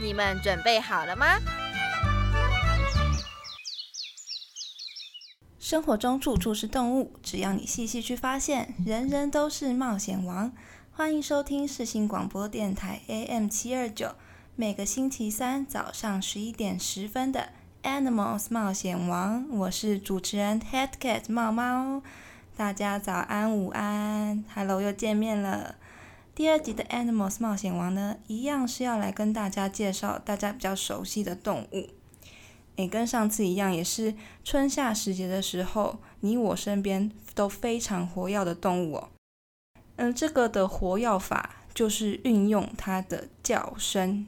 你们准备好了吗？生活中处处是动物，只要你细细去发现，人人都是冒险王。欢迎收听世新广播电台 AM 七二九，每个星期三早上十一点十分的 Animals 冒险王，我是主持人 Head Cat 猫猫。大家早安、午安，Hello，又见面了。第二集的 Animals 冒险王呢，一样是要来跟大家介绍大家比较熟悉的动物。诶，跟上次一样，也是春夏时节的时候，你我身边都非常活跃的动物哦。嗯，这个的活跃法就是运用它的叫声，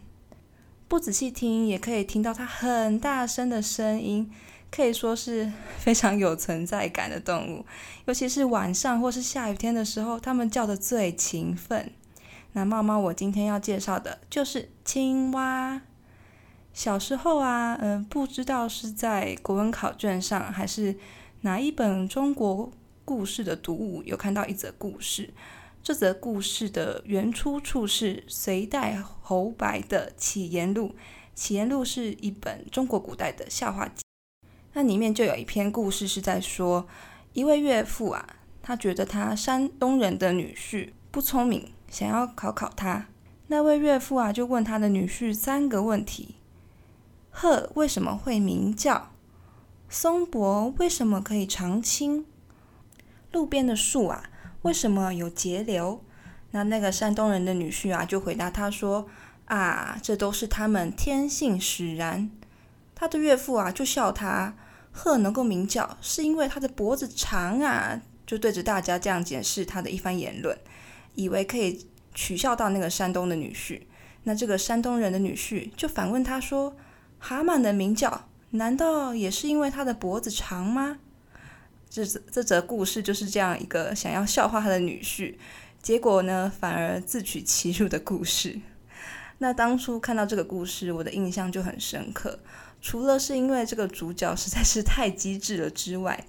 不仔细听也可以听到它很大声的声音，可以说是非常有存在感的动物。尤其是晚上或是下雨天的时候，它们叫的最勤奋。那猫猫，我今天要介绍的就是青蛙。小时候啊，嗯，不知道是在国文考卷上，还是哪一本中国故事的读物，有看到一则故事。这则故事的原出处是隋代侯白的《启言录》，《启言录》是一本中国古代的笑话集。那里面就有一篇故事是在说，一位岳父啊，他觉得他山东人的女婿不聪明。想要考考他，那位岳父啊，就问他的女婿三个问题：鹤为什么会鸣叫？松柏为什么可以常青？路边的树啊，为什么有节流？那那个山东人的女婿啊，就回答他说：啊，这都是他们天性使然。他的岳父啊，就笑他：鹤能够鸣叫，是因为它的脖子长啊，就对着大家这样解释他的一番言论。以为可以取笑到那个山东的女婿，那这个山东人的女婿就反问他说：“蛤蟆的鸣叫，难道也是因为它的脖子长吗？”这这则故事就是这样一个想要笑话他的女婿，结果呢反而自取其辱的故事。那当初看到这个故事，我的印象就很深刻，除了是因为这个主角实在是太机智了之外，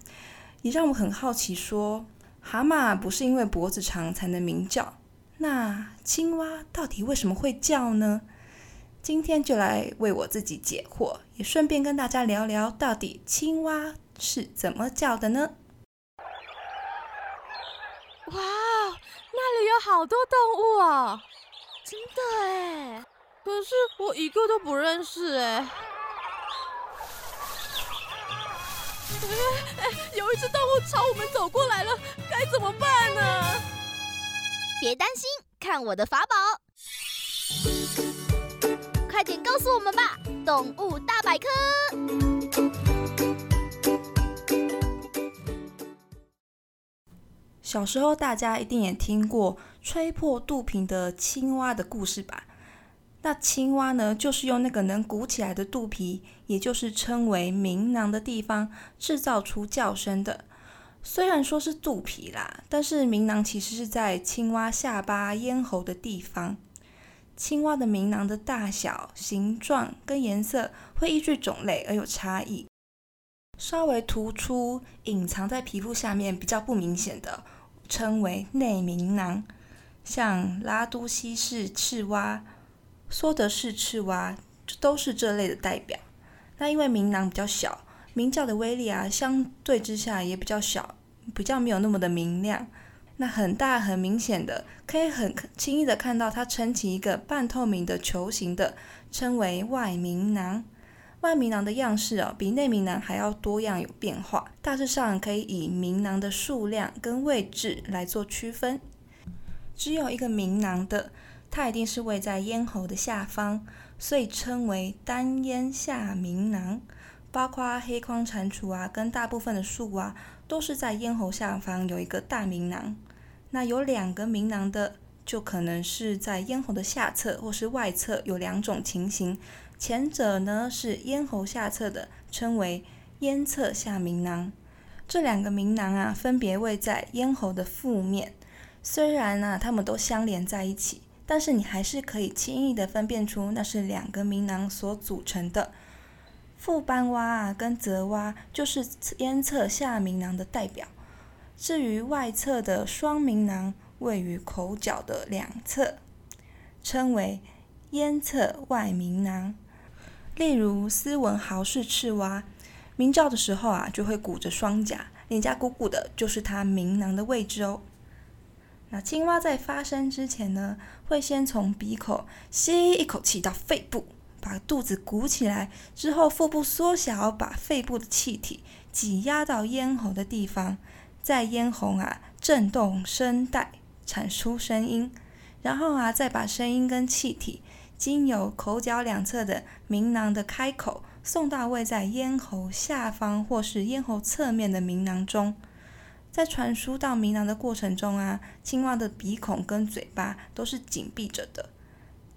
也让我很好奇说。蛤蟆不是因为脖子长才能鸣叫，那青蛙到底为什么会叫呢？今天就来为我自己解惑，也顺便跟大家聊聊，到底青蛙是怎么叫的呢？哇，那里有好多动物哦，真的哎，可是我一个都不认识哎。有一只动物朝我们走过来了，该怎么办呢？别担心，看我的法宝！快点告诉我们吧，动物大百科。小时候大家一定也听过吹破肚皮的青蛙的故事吧？那青蛙呢，就是用那个能鼓起来的肚皮，也就是称为鸣囊的地方，制造出叫声的。虽然说是肚皮啦，但是鸣囊其实是在青蛙下巴咽喉的地方。青蛙的鸣囊的大小、形状跟颜色会依据种类而有差异。稍微突出、隐藏在皮肤下面比较不明显的，称为内鸣囊，像拉都西式赤蛙。说的是赤蛙，都是这类的代表。那因为鸣囊比较小，鸣叫的威力啊，相对之下也比较小，比较没有那么的明亮。那很大很明显的，可以很轻易的看到它撑起一个半透明的球形的，称为外鸣囊。外鸣囊的样式哦，比内鸣囊还要多样有变化。大致上可以以鸣囊的数量跟位置来做区分。只有一个鸣囊的。它一定是位在咽喉的下方，所以称为单咽下鸣囊。包括黑框蟾蜍啊，跟大部分的树蛙，都是在咽喉下方有一个大鸣囊。那有两个鸣囊的，就可能是在咽喉的下侧或是外侧，有两种情形。前者呢是咽喉下侧的，称为咽侧下鸣囊。这两个鸣囊啊，分别位在咽喉的腹面。虽然呢，它们都相连在一起，但是你还是可以轻易的分辨出那是两个鸣囊所组成的。副斑蛙啊，跟泽蛙就是咽侧下鸣囊的代表。至于外侧的双鸣囊，位于口角的两侧，称为咽侧外鸣囊。例如斯文豪氏赤蛙，鸣叫的时候啊，就会鼓着双颊，脸颊鼓鼓的，就是它鸣囊的位置哦。那青蛙在发声之前呢，会先从鼻口吸一口气到肺部，把肚子鼓起来，之后腹部缩小，把肺部的气体挤压到咽喉的地方，在咽喉啊震动声带，产出声音，然后啊再把声音跟气体经由口角两侧的鸣囊的开口，送到位在咽喉下方或是咽喉侧面的鸣囊中。在传输到鸣囊的过程中啊，青蛙的鼻孔跟嘴巴都是紧闭着的，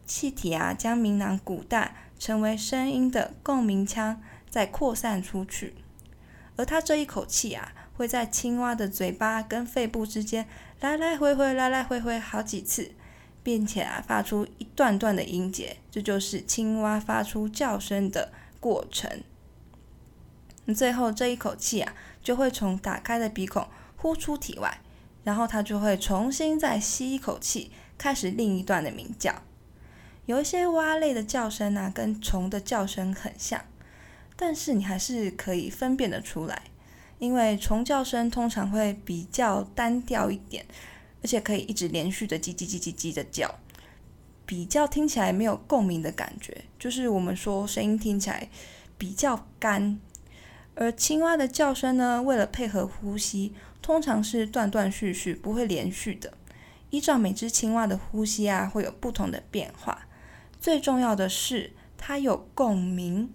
气体啊将鸣囊鼓大，成为声音的共鸣腔，再扩散出去。而它这一口气啊，会在青蛙的嘴巴跟肺部之间来来回回、来来回回好几次，并且啊发出一段段的音节，这就是青蛙发出叫声的过程。最后这一口气啊，就会从打开的鼻孔。呼出体外，然后它就会重新再吸一口气，开始另一段的鸣叫。有一些蛙类的叫声呢，跟虫的叫声很像，但是你还是可以分辨得出来，因为虫叫声通常会比较单调一点，而且可以一直连续的叽叽叽叽叽的叫，比较听起来没有共鸣的感觉，就是我们说声音听起来比较干。而青蛙的叫声呢，为了配合呼吸。通常是断断续续，不会连续的。依照每只青蛙的呼吸啊，会有不同的变化。最重要的是，它有共鸣，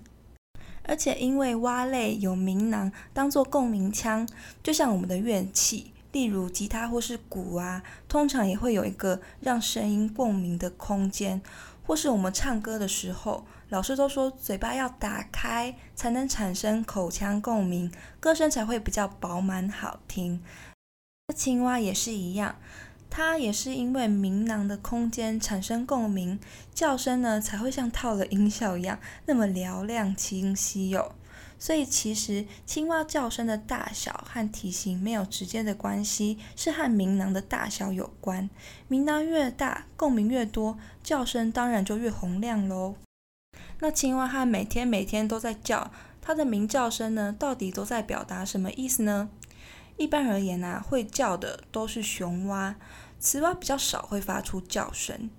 而且因为蛙类有鸣囊当做共鸣腔，就像我们的乐器，例如吉他或是鼓啊，通常也会有一个让声音共鸣的空间。或是我们唱歌的时候，老师都说嘴巴要打开，才能产生口腔共鸣，歌声才会比较饱满好听。青蛙也是一样，它也是因为鸣囊的空间产生共鸣，叫声呢才会像套了音效一样那么嘹亮清晰哟。所以其实青蛙叫声的大小和体型没有直接的关系，是和鸣囊的大小有关。鸣囊越大，共鸣越多，叫声当然就越洪亮喽。那青蛙它每天每天都在叫，它的鸣叫声呢，到底都在表达什么意思呢？一般而言啊，会叫的都是雄蛙，雌蛙比较少会发出叫声。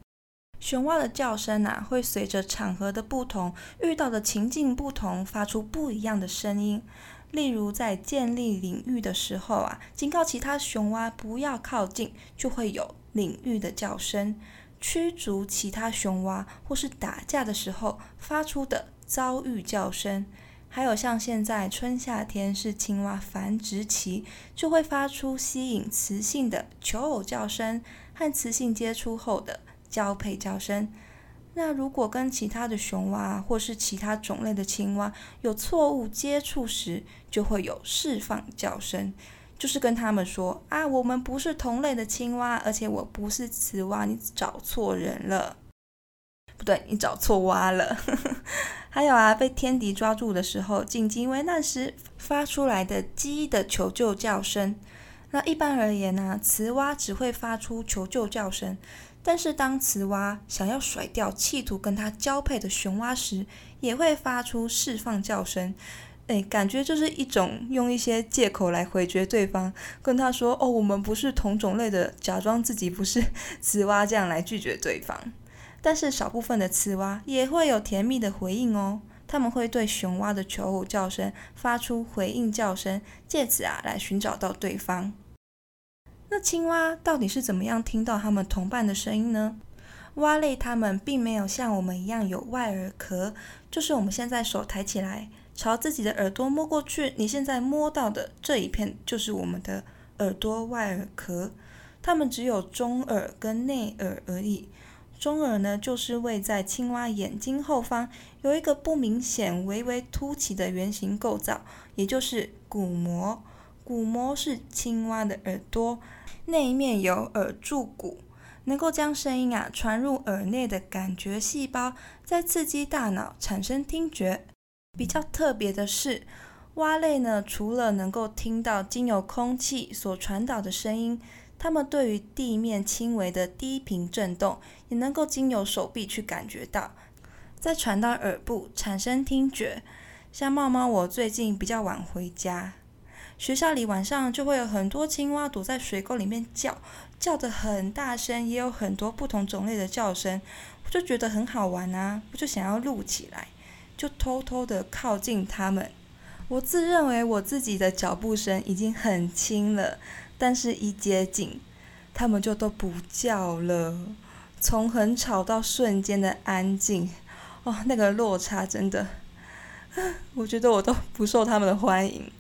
雄蛙的叫声啊，会随着场合的不同、遇到的情境不同，发出不一样的声音。例如，在建立领域的时候啊，警告其他雄蛙不要靠近，就会有领域的叫声；驱逐其他雄蛙或是打架的时候发出的遭遇叫声。还有像现在春夏天是青蛙繁殖期，就会发出吸引雌性的求偶叫声和雌性接触后的。交配叫声。那如果跟其他的雄蛙或是其他种类的青蛙有错误接触时，就会有释放叫声，就是跟他们说啊，我们不是同类的青蛙，而且我不是雌蛙，你找错人了。不对，你找错蛙了。还有啊，被天敌抓住的时候，紧急危难时发出来的鸡的求救叫声。那一般而言呢，雌蛙只会发出求救叫声。但是当雌蛙想要甩掉企图跟它交配的雄蛙时，也会发出释放叫声。诶，感觉就是一种用一些借口来回绝对方，跟他说：“哦，我们不是同种类的，假装自己不是雌蛙，这样来拒绝对方。”但是少部分的雌蛙也会有甜蜜的回应哦，他们会对雄蛙的求偶叫声发出回应叫声，借此啊来寻找到对方。那青蛙到底是怎么样听到它们同伴的声音呢？蛙类它们并没有像我们一样有外耳壳，就是我们现在手抬起来，朝自己的耳朵摸过去，你现在摸到的这一片就是我们的耳朵外耳壳。它们只有中耳跟内耳而已。中耳呢，就是位在青蛙眼睛后方，有一个不明显、微微凸起的圆形构造，也就是鼓膜。鼓膜是青蛙的耳朵，那一面有耳柱骨，能够将声音啊传入耳内的感觉细胞，再刺激大脑产生听觉。比较特别的是，蛙类呢，除了能够听到经由空气所传导的声音，它们对于地面轻微的低频震动，也能够经由手臂去感觉到，再传到耳部产生听觉。像猫猫，我最近比较晚回家。学校里晚上就会有很多青蛙躲在水沟里面叫，叫得很大声，也有很多不同种类的叫声，我就觉得很好玩啊，我就想要录起来，就偷偷的靠近它们。我自认为我自己的脚步声已经很轻了，但是一接近，它们就都不叫了，从很吵到瞬间的安静，哦，那个落差真的，我觉得我都不受他们的欢迎。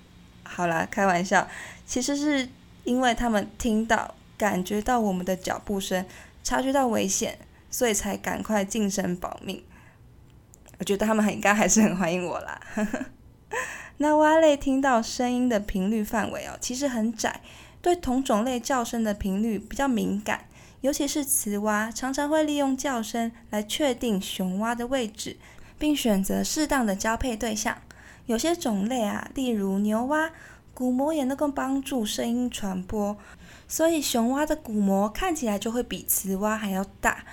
好啦，开玩笑，其实是因为他们听到、感觉到我们的脚步声，察觉到危险，所以才赶快近身保命。我觉得他们应该还是很欢迎我啦。那蛙类听到声音的频率范围哦，其实很窄，对同种类叫声的频率比较敏感，尤其是雌蛙，常常会利用叫声来确定雄蛙的位置，并选择适当的交配对象。有些种类啊，例如牛蛙，鼓膜也能够帮助声音传播，所以雄蛙的鼓膜看起来就会比雌蛙还要大。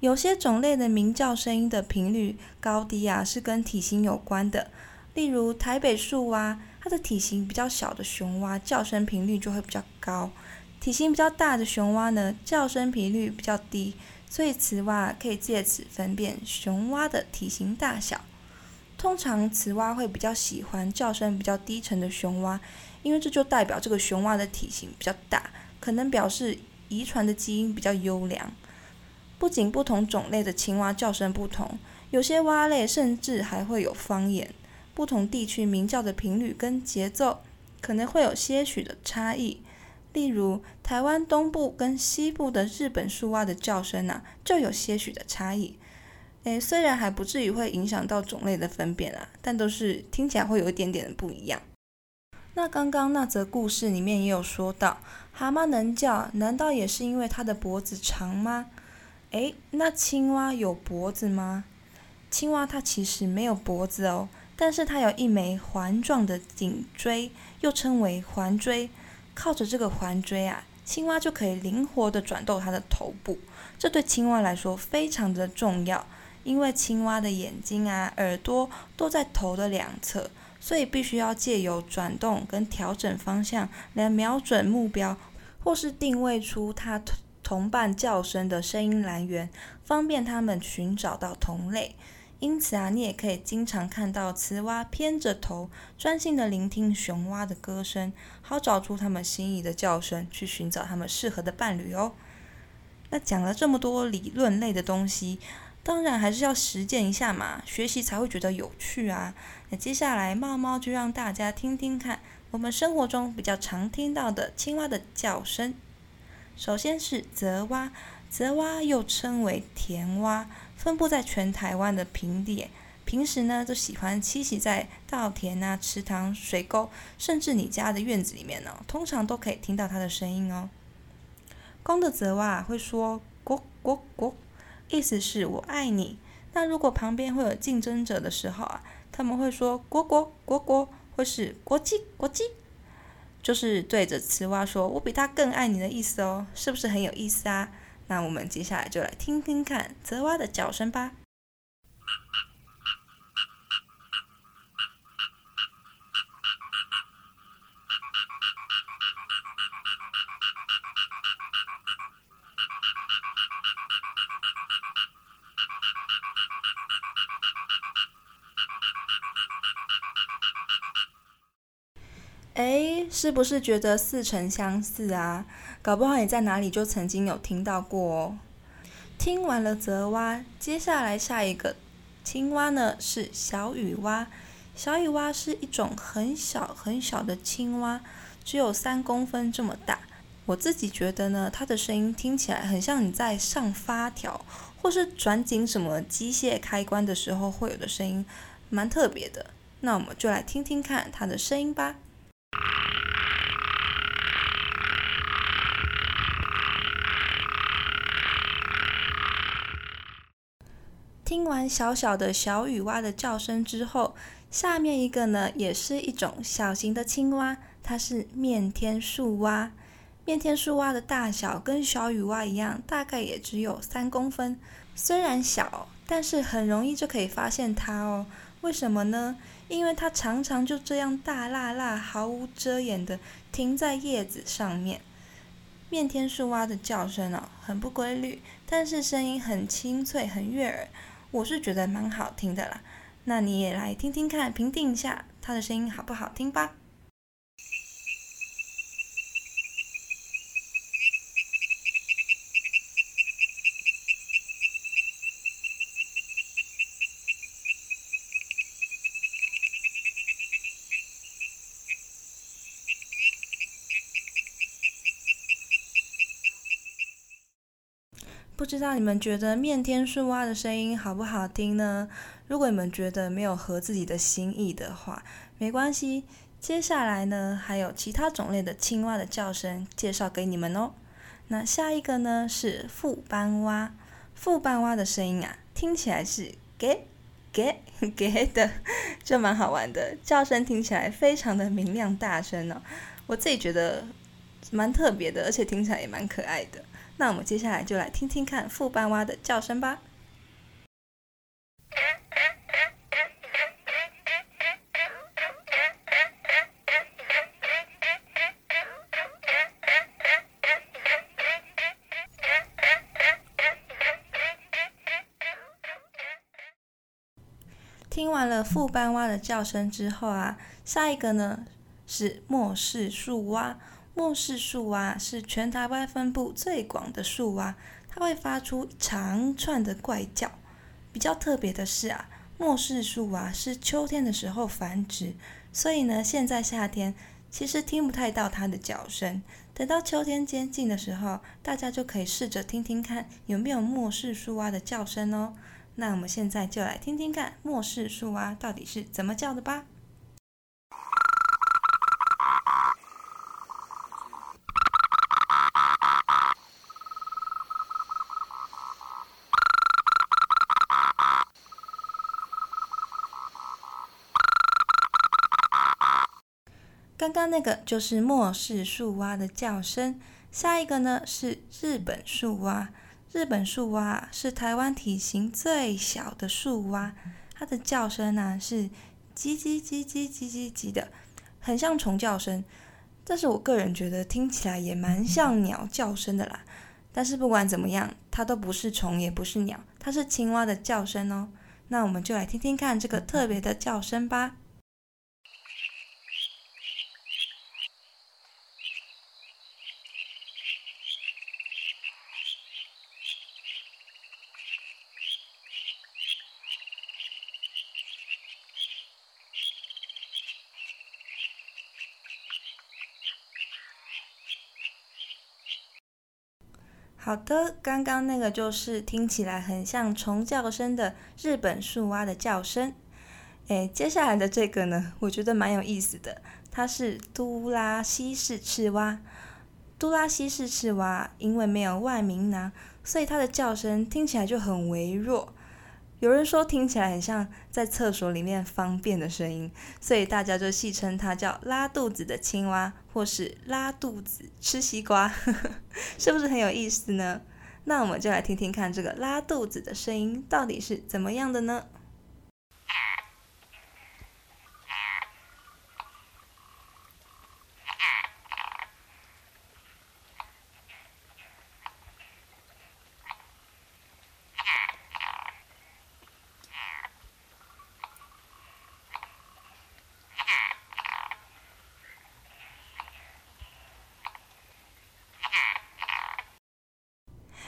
有些种类的鸣叫声音的频率高低啊，是跟体型有关的。例如台北树蛙，它的体型比较小的雄蛙，叫声频率就会比较高；体型比较大的雄蛙呢，叫声频率比较低。所以雌蛙可以借此分辨雄蛙的体型大小。通常雌蛙会比较喜欢叫声比较低沉的雄蛙，因为这就代表这个雄蛙的体型比较大，可能表示遗传的基因比较优良。不仅不同种类的青蛙叫声不同，有些蛙类甚至还会有方言，不同地区鸣叫的频率跟节奏可能会有些许的差异。例如，台湾东部跟西部的日本树蛙的叫声啊，就有些许的差异。诶，虽然还不至于会影响到种类的分辨啊，但都是听起来会有一点点的不一样。那刚刚那则故事里面也有说到，蛤蟆能叫，难道也是因为它的脖子长吗？诶，那青蛙有脖子吗？青蛙它其实没有脖子哦，但是它有一枚环状的颈椎，又称为环椎。靠着这个环椎啊，青蛙就可以灵活的转动它的头部，这对青蛙来说非常的重要。因为青蛙的眼睛啊、耳朵都在头的两侧，所以必须要借由转动跟调整方向来瞄准目标，或是定位出它同伴叫声的声音来源，方便它们寻找到同类。因此啊，你也可以经常看到雌蛙偏着头，专心的聆听雄蛙的歌声，好找出它们心仪的叫声，去寻找它们适合的伴侣哦。那讲了这么多理论类的东西。当然还是要实践一下嘛，学习才会觉得有趣啊。那接下来猫猫就让大家听听看，我们生活中比较常听到的青蛙的叫声。首先是泽蛙，泽蛙又称为田蛙，分布在全台湾的平地，平时呢都喜欢栖息在稻田啊、池塘、水沟，甚至你家的院子里面呢，通常都可以听到它的声音哦。公的泽蛙会说“咕咕咕”。意思是我爱你。那如果旁边会有竞争者的时候啊，他们会说“国国国国”或是“国际国际”，就是对着雌蛙说“我比他更爱你”的意思哦，是不是很有意思啊？那我们接下来就来听听看雌蛙的叫声吧。是不是觉得似曾相似啊？搞不好你在哪里就曾经有听到过哦。听完了泽蛙，接下来下一个青蛙呢是小雨蛙。小雨蛙是一种很小很小的青蛙，只有三公分这么大，我自己觉得呢，它的声音听起来很像你在上发条或是转紧什么机械开关的时候会有的声音，蛮特别的。那我们就来听听看它的声音吧。听完小小的小雨蛙的叫声之后，下面一个呢，也是一种小型的青蛙，它是面天树蛙。面天树蛙的大小跟小雨蛙一样，大概也只有三公分。虽然小，但是很容易就可以发现它哦。为什么呢？因为它常常就这样大辣辣、毫无遮掩的停在叶子上面。面天树蛙的叫声哦，很不规律，但是声音很清脆、很悦耳，我是觉得蛮好听的啦。那你也来听听看，评定一下他的声音好不好听吧。不知道你们觉得面天树蛙的声音好不好听呢？如果你们觉得没有合自己的心意的话，没关系。接下来呢，还有其他种类的青蛙的叫声介绍给你们哦。那下一个呢是副斑蛙，副斑蛙的声音啊，听起来是给给 给的，就蛮好玩的。叫声听起来非常的明亮大声哦，我自己觉得蛮特别的，而且听起来也蛮可爱的。那我们接下来就来听听看副斑蛙的叫声吧。听完了副斑蛙的叫声之后啊，下一个呢是末世树蛙。末世树蛙是全台湾分布最广的树蛙，它会发出长串的怪叫。比较特别的是啊，末世树蛙是秋天的时候繁殖，所以呢，现在夏天其实听不太到它的叫声。等到秋天接近的时候，大家就可以试着听听看有没有末世树蛙的叫声哦。那我们现在就来听听看末世树蛙到底是怎么叫的吧。刚刚那个就是末世树蛙的叫声，下一个呢是日本树蛙。日本树蛙是台湾体型最小的树蛙，它的叫声呢是叽叽叽叽叽叽叽的，很像虫叫声。但是我个人觉得听起来也蛮像鸟叫声的啦。但是不管怎么样，它都不是虫，也不是鸟，它是青蛙的叫声哦。那我们就来听听看这个特别的叫声吧。好的，刚刚那个就是听起来很像虫叫声的日本树蛙的叫声。诶，接下来的这个呢，我觉得蛮有意思的，它是都拉西式赤蛙。都拉西式赤蛙因为没有外鸣囊，所以它的叫声听起来就很微弱。有人说听起来很像在厕所里面方便的声音，所以大家就戏称它叫拉肚子的青蛙，或是拉肚子吃西瓜，是不是很有意思呢？那我们就来听听看这个拉肚子的声音到底是怎么样的呢？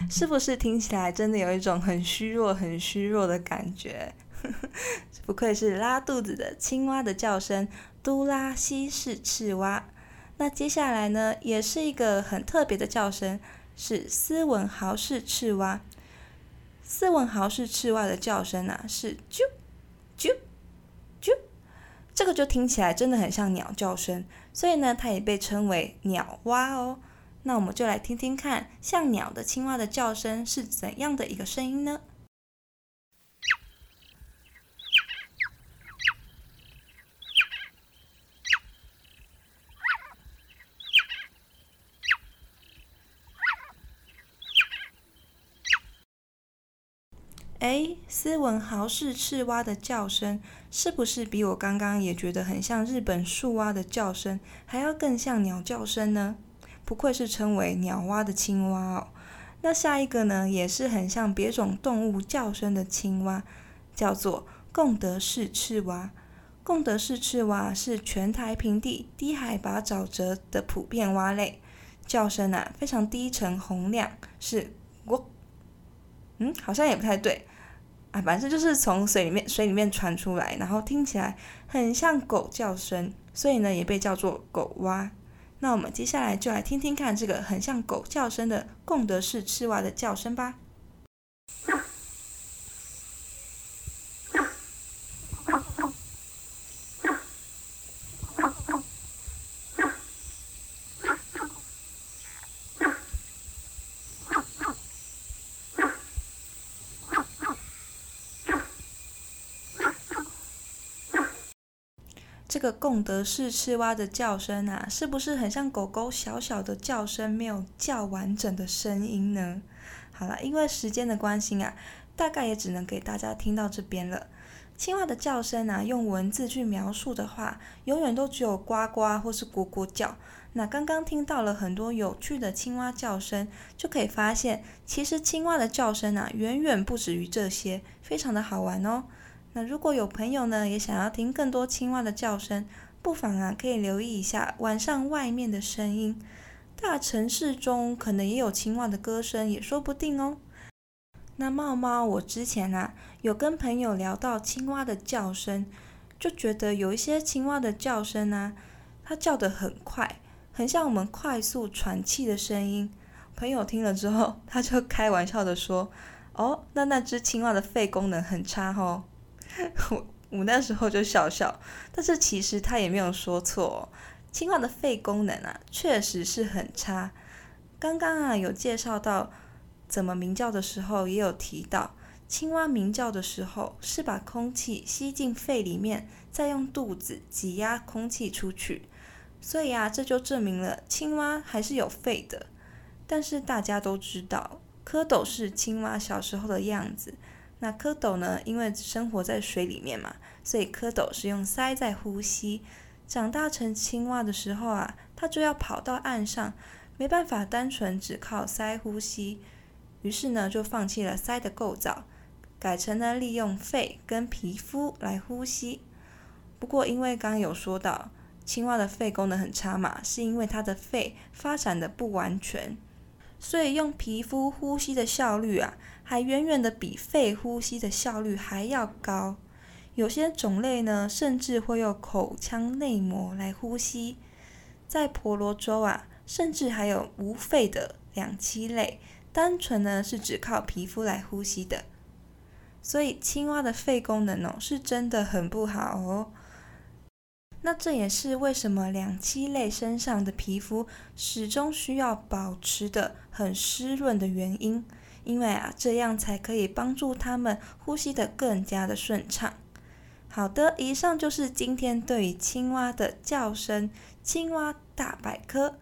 是不是听起来真的有一种很虚弱、很虚弱的感觉？不愧是拉肚子的青蛙的叫声，都拉西式赤蛙。那接下来呢，也是一个很特别的叫声，是斯文豪氏赤蛙。斯文豪氏赤蛙的叫声啊，是啾啾啾，这个就听起来真的很像鸟叫声，所以呢，它也被称为鸟蛙哦。那我们就来听听看，像鸟的青蛙的叫声是怎样的一个声音呢？哎，斯文豪氏赤蛙的叫声是不是比我刚刚也觉得很像日本树蛙的叫声，还要更像鸟叫声呢？不愧是称为鸟蛙的青蛙哦。那下一个呢，也是很像别种动物叫声的青蛙，叫做贡德氏赤蛙。贡德氏赤蛙是全台平地低海拔沼泽的普遍蛙类，叫声啊非常低沉洪亮，是喔。嗯，好像也不太对啊，反正就是从水里面水里面传出来，然后听起来很像狗叫声，所以呢也被叫做狗蛙。那我们接下来就来听听看这个很像狗叫声的贡德式赤蛙的叫声吧。个贡德式赤蛙的叫声啊，是不是很像狗狗小小的叫声没有叫完整的声音呢？好了，因为时间的关系啊，大概也只能给大家听到这边了。青蛙的叫声啊，用文字去描述的话，永远都只有呱呱或是咕咕叫。那刚刚听到了很多有趣的青蛙叫声，就可以发现，其实青蛙的叫声啊，远远不止于这些，非常的好玩哦。那如果有朋友呢，也想要听更多青蛙的叫声，不妨啊可以留意一下晚上外面的声音。大城市中可能也有青蛙的歌声，也说不定哦。那猫猫，我之前啊有跟朋友聊到青蛙的叫声，就觉得有一些青蛙的叫声呢，它叫得很快，很像我们快速喘气的声音。朋友听了之后，他就开玩笑的说：“哦，那那只青蛙的肺功能很差哦。” 我我那时候就笑笑，但是其实他也没有说错，青蛙的肺功能啊，确实是很差。刚刚啊有介绍到怎么鸣叫的时候，也有提到，青蛙鸣叫的时候是把空气吸进肺里面，再用肚子挤压空气出去，所以啊这就证明了青蛙还是有肺的。但是大家都知道，蝌蚪是青蛙小时候的样子。那蝌蚪呢？因为生活在水里面嘛，所以蝌蚪是用鳃在呼吸。长大成青蛙的时候啊，它就要跑到岸上，没办法单纯只靠鳃呼吸，于是呢，就放弃了鳃的构造，改成了利用肺跟皮肤来呼吸。不过，因为刚刚有说到青蛙的肺功能很差嘛，是因为它的肺发展的不完全，所以用皮肤呼吸的效率啊。还远远的比肺呼吸的效率还要高，有些种类呢，甚至会用口腔内膜来呼吸。在婆罗洲啊，甚至还有无肺的两栖类，单纯呢是只靠皮肤来呼吸的。所以青蛙的肺功能哦，是真的很不好哦。那这也是为什么两栖类身上的皮肤始终需要保持的很湿润的原因。因为啊，这样才可以帮助它们呼吸的更加的顺畅。好的，以上就是今天对于青蛙的叫声青蛙大百科。